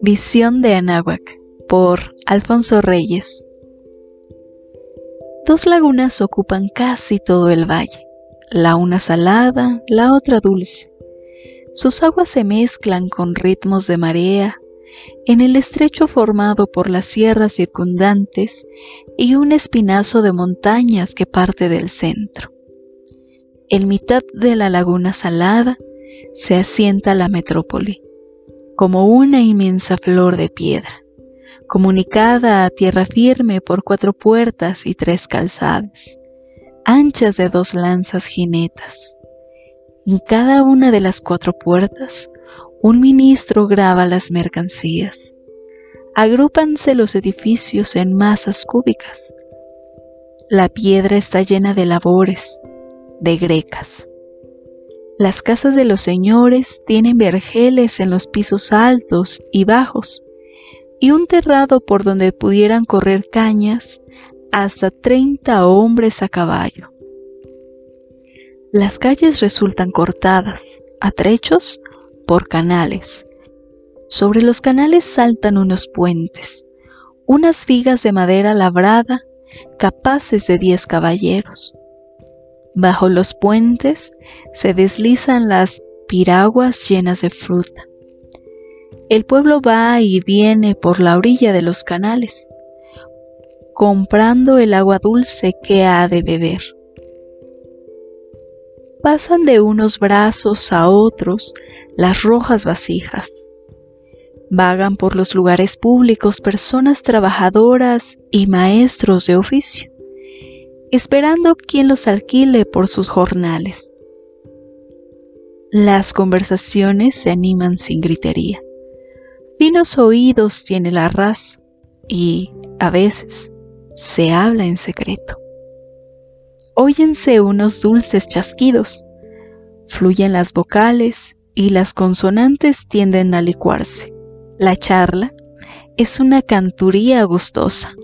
Visión de Anáhuac por Alfonso Reyes Dos lagunas ocupan casi todo el valle, la una salada, la otra dulce. Sus aguas se mezclan con ritmos de marea en el estrecho formado por las sierras circundantes y un espinazo de montañas que parte del centro. En mitad de la laguna salada se asienta la metrópoli como una inmensa flor de piedra, comunicada a tierra firme por cuatro puertas y tres calzadas, anchas de dos lanzas jinetas. En cada una de las cuatro puertas, un ministro graba las mercancías. Agrúpanse los edificios en masas cúbicas. La piedra está llena de labores, de grecas. Las casas de los señores tienen vergeles en los pisos altos y bajos y un terrado por donde pudieran correr cañas hasta 30 hombres a caballo. Las calles resultan cortadas, a trechos, por canales. Sobre los canales saltan unos puentes, unas vigas de madera labrada capaces de diez caballeros. Bajo los puentes se deslizan las piraguas llenas de fruta. El pueblo va y viene por la orilla de los canales, comprando el agua dulce que ha de beber. Pasan de unos brazos a otros las rojas vasijas. Vagan por los lugares públicos personas trabajadoras y maestros de oficio, esperando quien los alquile por sus jornales. Las conversaciones se animan sin gritería. Finos oídos tiene la raza y, a veces, se habla en secreto. Óyense unos dulces chasquidos, fluyen las vocales y las consonantes tienden a licuarse. La charla es una canturía gustosa.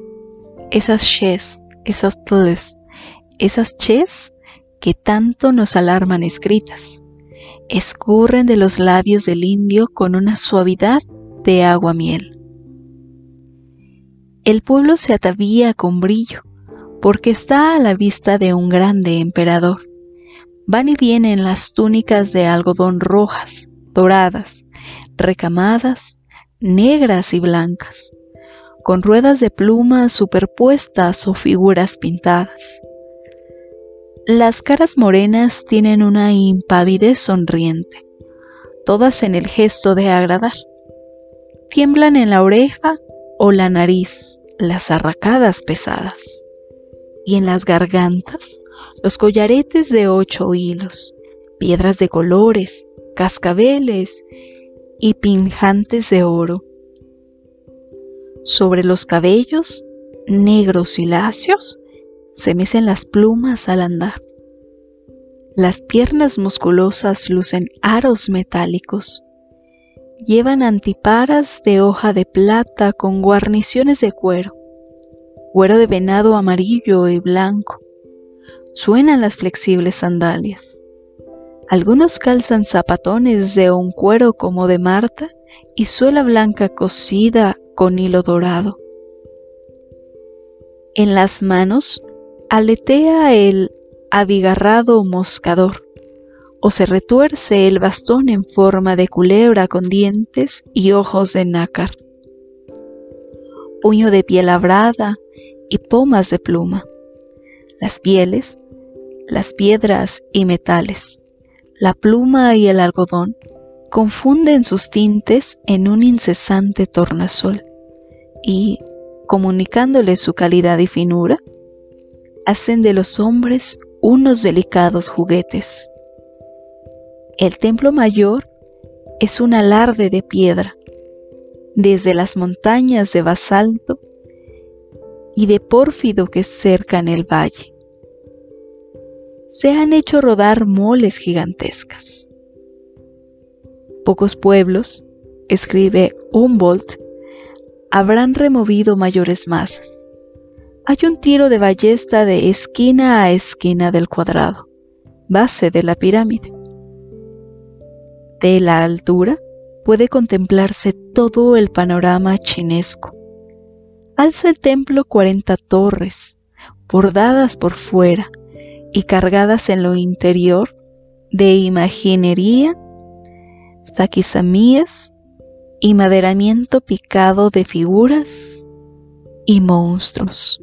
Esas ches, esas tles, esas ches que tanto nos alarman escritas escurren de los labios del indio con una suavidad de agua miel. El pueblo se atavía con brillo, porque está a la vista de un grande emperador. Van y vienen las túnicas de algodón rojas, doradas, recamadas, negras y blancas, con ruedas de plumas superpuestas o figuras pintadas. Las caras morenas tienen una impavidez sonriente, todas en el gesto de agradar. Tiemblan en la oreja o la nariz las arracadas pesadas, y en las gargantas los collaretes de ocho hilos, piedras de colores, cascabeles y pinjantes de oro. Sobre los cabellos, negros y lacios, se mecen las plumas al andar. Las piernas musculosas lucen aros metálicos. Llevan antiparas de hoja de plata con guarniciones de cuero, cuero de venado amarillo y blanco. Suenan las flexibles sandalias. Algunos calzan zapatones de un cuero como de Marta y suela blanca cosida con hilo dorado. En las manos aletea el abigarrado moscador, o se retuerce el bastón en forma de culebra con dientes y ojos de nácar, puño de piel labrada y pomas de pluma, las pieles, las piedras y metales, la pluma y el algodón confunden sus tintes en un incesante tornasol y, comunicándole su calidad y finura, hacen de los hombres unos delicados juguetes. El templo mayor es un alarde de piedra, desde las montañas de basalto y de pórfido que cercan el valle. Se han hecho rodar moles gigantescas. Pocos pueblos, escribe Humboldt, habrán removido mayores masas hay un tiro de ballesta de esquina a esquina del cuadrado, base de la pirámide. De la altura puede contemplarse todo el panorama chinesco. Alza el templo cuarenta torres, bordadas por fuera y cargadas en lo interior de imaginería, saquisamías y maderamiento picado de figuras y monstruos.